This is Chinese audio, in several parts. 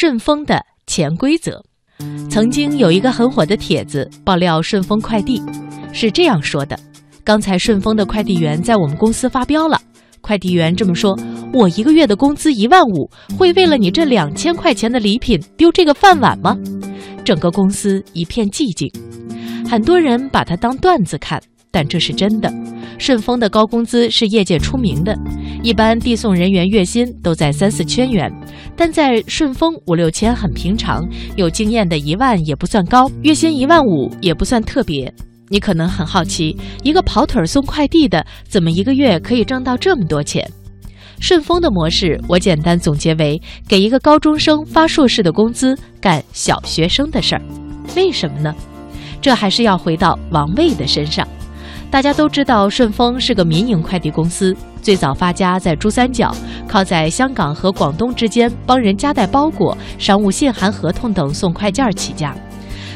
顺丰的潜规则。曾经有一个很火的帖子爆料顺丰快递，是这样说的：刚才顺丰的快递员在我们公司发飙了。快递员这么说：“我一个月的工资一万五，会为了你这两千块钱的礼品丢这个饭碗吗？”整个公司一片寂静，很多人把它当段子看，但这是真的。顺丰的高工资是业界出名的，一般递送人员月薪都在三四千元，但在顺丰五六千很平常，有经验的一万也不算高，月薪一万五也不算特别。你可能很好奇，一个跑腿送快递的怎么一个月可以挣到这么多钱？顺丰的模式我简单总结为：给一个高中生发硕士的工资，干小学生的事儿。为什么呢？这还是要回到王卫的身上。大家都知道，顺丰是个民营快递公司，最早发家在珠三角，靠在香港和广东之间帮人夹带包裹、商务信函、合同等送快件起家。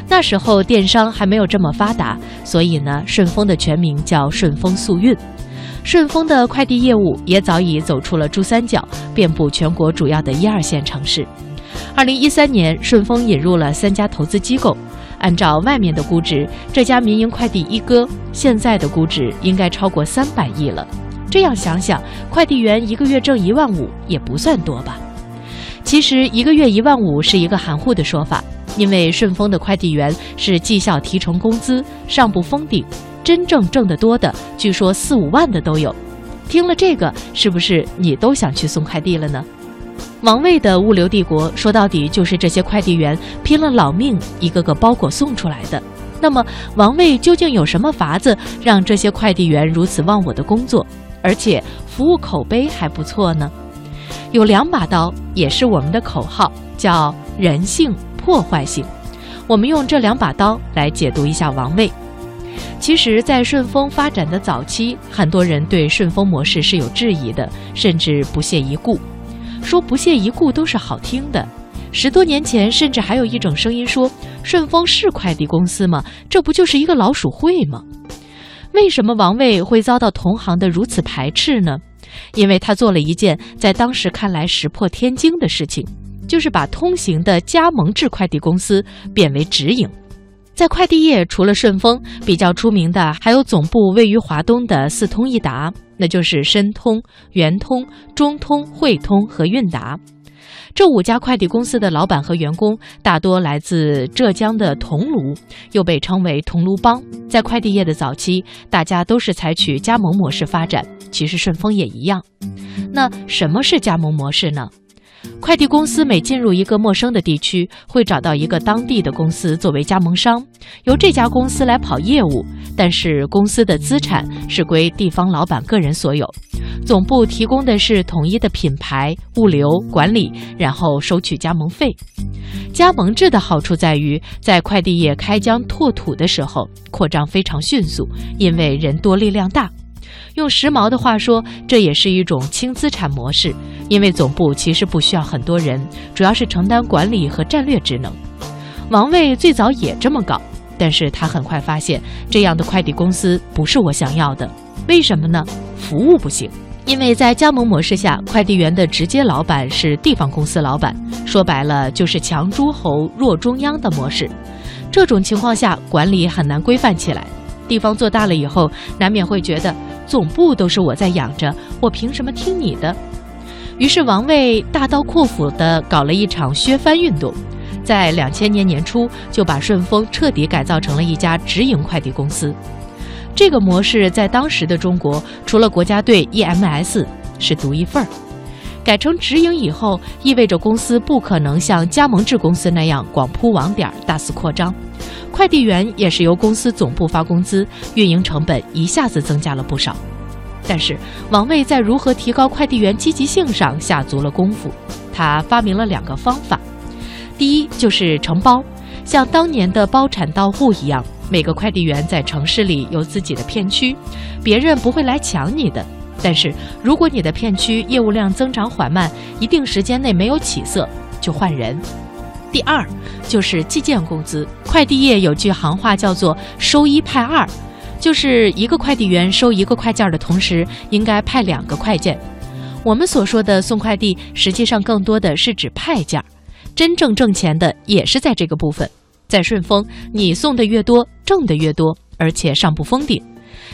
那时候电商还没有这么发达，所以呢，顺丰的全名叫顺丰速运。顺丰的快递业务也早已走出了珠三角，遍布全国主要的一二线城市。二零一三年，顺丰引入了三家投资机构。按照外面的估值，这家民营快递一哥现在的估值应该超过三百亿了。这样想想，快递员一个月挣一万五也不算多吧？其实一个月一万五是一个含糊的说法，因为顺丰的快递员是绩效提成工资，上不封顶，真正挣得多的，据说四五万的都有。听了这个，是不是你都想去送快递了呢？王卫的物流帝国说到底就是这些快递员拼了老命一个个包裹送出来的。那么，王卫究竟有什么法子让这些快递员如此忘我的工作，而且服务口碑还不错呢？有两把刀，也是我们的口号，叫人性、破坏性。我们用这两把刀来解读一下王卫。其实，在顺丰发展的早期，很多人对顺丰模式是有质疑的，甚至不屑一顾。说不屑一顾都是好听的。十多年前，甚至还有一种声音说：“顺丰是快递公司吗？这不就是一个老鼠会吗？”为什么王卫会遭到同行的如此排斥呢？因为他做了一件在当时看来石破天惊的事情，就是把通行的加盟制快递公司变为直营。在快递业，除了顺丰，比较出名的还有总部位于华东的四通一达。那就是申通、圆通、中通、汇通和韵达，这五家快递公司的老板和员工大多来自浙江的桐庐，又被称为桐庐帮。在快递业的早期，大家都是采取加盟模式发展，其实顺丰也一样。那什么是加盟模式呢？快递公司每进入一个陌生的地区，会找到一个当地的公司作为加盟商，由这家公司来跑业务。但是公司的资产是归地方老板个人所有，总部提供的是统一的品牌、物流管理，然后收取加盟费。加盟制的好处在于，在快递业开疆拓土的时候，扩张非常迅速，因为人多力量大。用时髦的话说，这也是一种轻资产模式，因为总部其实不需要很多人，主要是承担管理和战略职能。王卫最早也这么搞，但是他很快发现，这样的快递公司不是我想要的。为什么呢？服务不行，因为在加盟模式下，快递员的直接老板是地方公司老板，说白了就是强诸侯弱中央的模式。这种情况下，管理很难规范起来。地方做大了以后，难免会觉得。总部都是我在养着，我凭什么听你的？于是王卫大刀阔斧地搞了一场削藩运动，在两千年年初就把顺丰彻底改造成了一家直营快递公司。这个模式在当时的中国，除了国家队 EMS 是独一份儿。改成直营以后，意味着公司不可能像加盟制公司那样广铺网点、大肆扩张。快递员也是由公司总部发工资，运营成本一下子增加了不少。但是王卫在如何提高快递员积极性上下足了功夫。他发明了两个方法：第一就是承包，像当年的包产到户一样，每个快递员在城市里有自己的片区，别人不会来抢你的。但是如果你的片区业务量增长缓慢，一定时间内没有起色，就换人。第二就是计件工资，快递业有句行话叫做“收一派二”，就是一个快递员收一个快件的同时，应该派两个快件。我们所说的送快递，实际上更多的是指派件。真正挣钱的也是在这个部分。在顺丰，你送的越多，挣的越多，而且上不封顶。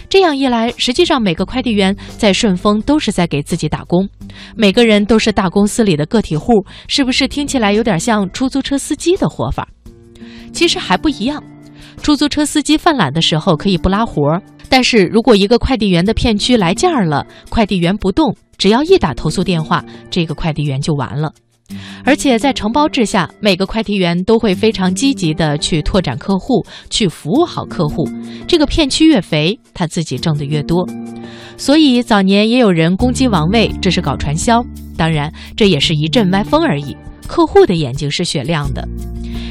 这样一来，实际上每个快递员在顺丰都是在给自己打工，每个人都是大公司里的个体户，是不是听起来有点像出租车司机的活法？其实还不一样。出租车司机犯懒的时候可以不拉活儿，但是如果一个快递员的片区来件儿了，快递员不动，只要一打投诉电话，这个快递员就完了。而且在承包制下，每个快递员都会非常积极的去拓展客户，去服务好客户。这个片区越肥，他自己挣的越多。所以早年也有人攻击王卫，这是搞传销。当然，这也是一阵歪风而已。客户的眼睛是雪亮的。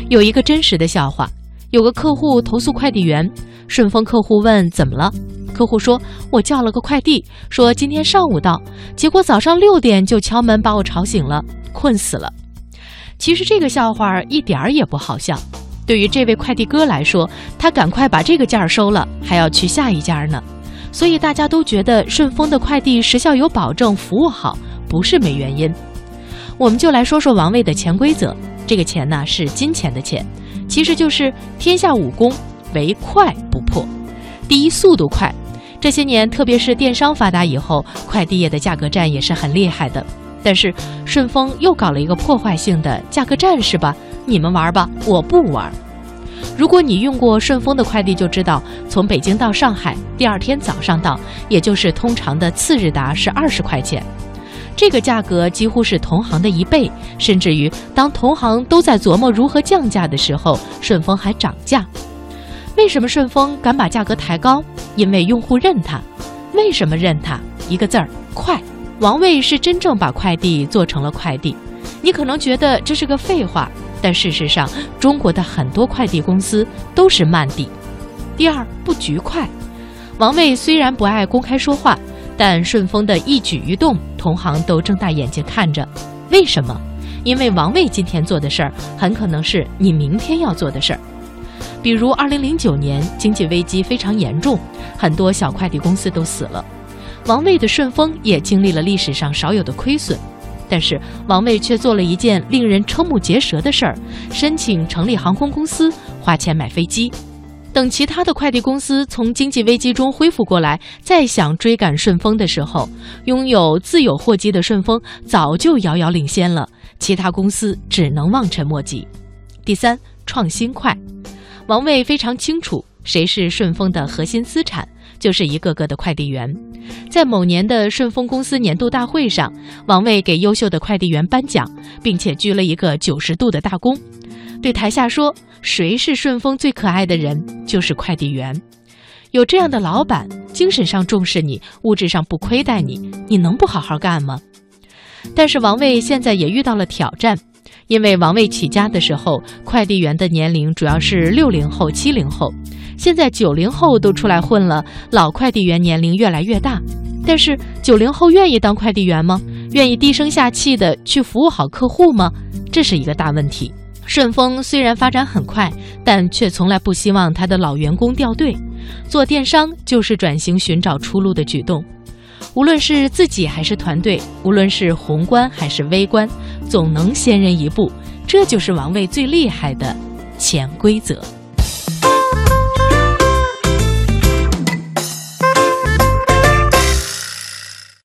有一个真实的笑话：有个客户投诉快递员，顺丰客户问怎么了，客户说：“我叫了个快递，说今天上午到，结果早上六点就敲门把我吵醒了。”困死了。其实这个笑话一点儿也不好笑。对于这位快递哥来说，他赶快把这个件儿收了，还要去下一家呢。所以大家都觉得顺丰的快递时效有保证，服务好，不是没原因。我们就来说说王卫的潜规则。这个钱呢是金钱的钱，其实就是天下武功，唯快不破。第一，速度快。这些年，特别是电商发达以后，快递业的价格战也是很厉害的。但是顺丰又搞了一个破坏性的价格战，是吧？你们玩吧，我不玩。如果你用过顺丰的快递，就知道从北京到上海，第二天早上到，也就是通常的次日达是二十块钱，这个价格几乎是同行的一倍，甚至于当同行都在琢磨如何降价的时候，顺丰还涨价。为什么顺丰敢把价格抬高？因为用户认它。为什么认它？一个字儿：快。王卫是真正把快递做成了快递，你可能觉得这是个废话，但事实上，中国的很多快递公司都是慢递。第二，不局快。王卫虽然不爱公开说话，但顺丰的一举一动，同行都睁大眼睛看着。为什么？因为王卫今天做的事儿，很可能是你明天要做的事儿。比如，二零零九年经济危机非常严重，很多小快递公司都死了。王卫的顺丰也经历了历史上少有的亏损，但是王卫却做了一件令人瞠目结舌的事儿：申请成立航空公司，花钱买飞机。等其他的快递公司从经济危机中恢复过来，再想追赶顺丰的时候，拥有自有货机的顺丰早就遥遥领先了，其他公司只能望尘莫及。第三，创新快。王卫非常清楚谁是顺丰的核心资产。就是一个个的快递员，在某年的顺丰公司年度大会上，王卫给优秀的快递员颁奖，并且鞠了一个九十度的大躬，对台下说：“谁是顺丰最可爱的人？就是快递员。有这样的老板，精神上重视你，物质上不亏待你，你能不好好干吗？”但是王卫现在也遇到了挑战，因为王卫起家的时候，快递员的年龄主要是六零后、七零后。现在九零后都出来混了，老快递员年龄越来越大，但是九零后愿意当快递员吗？愿意低声下气的去服务好客户吗？这是一个大问题。顺丰虽然发展很快，但却从来不希望他的老员工掉队。做电商就是转型寻找出路的举动，无论是自己还是团队，无论是宏观还是微观，总能先人一步。这就是王卫最厉害的潜规则。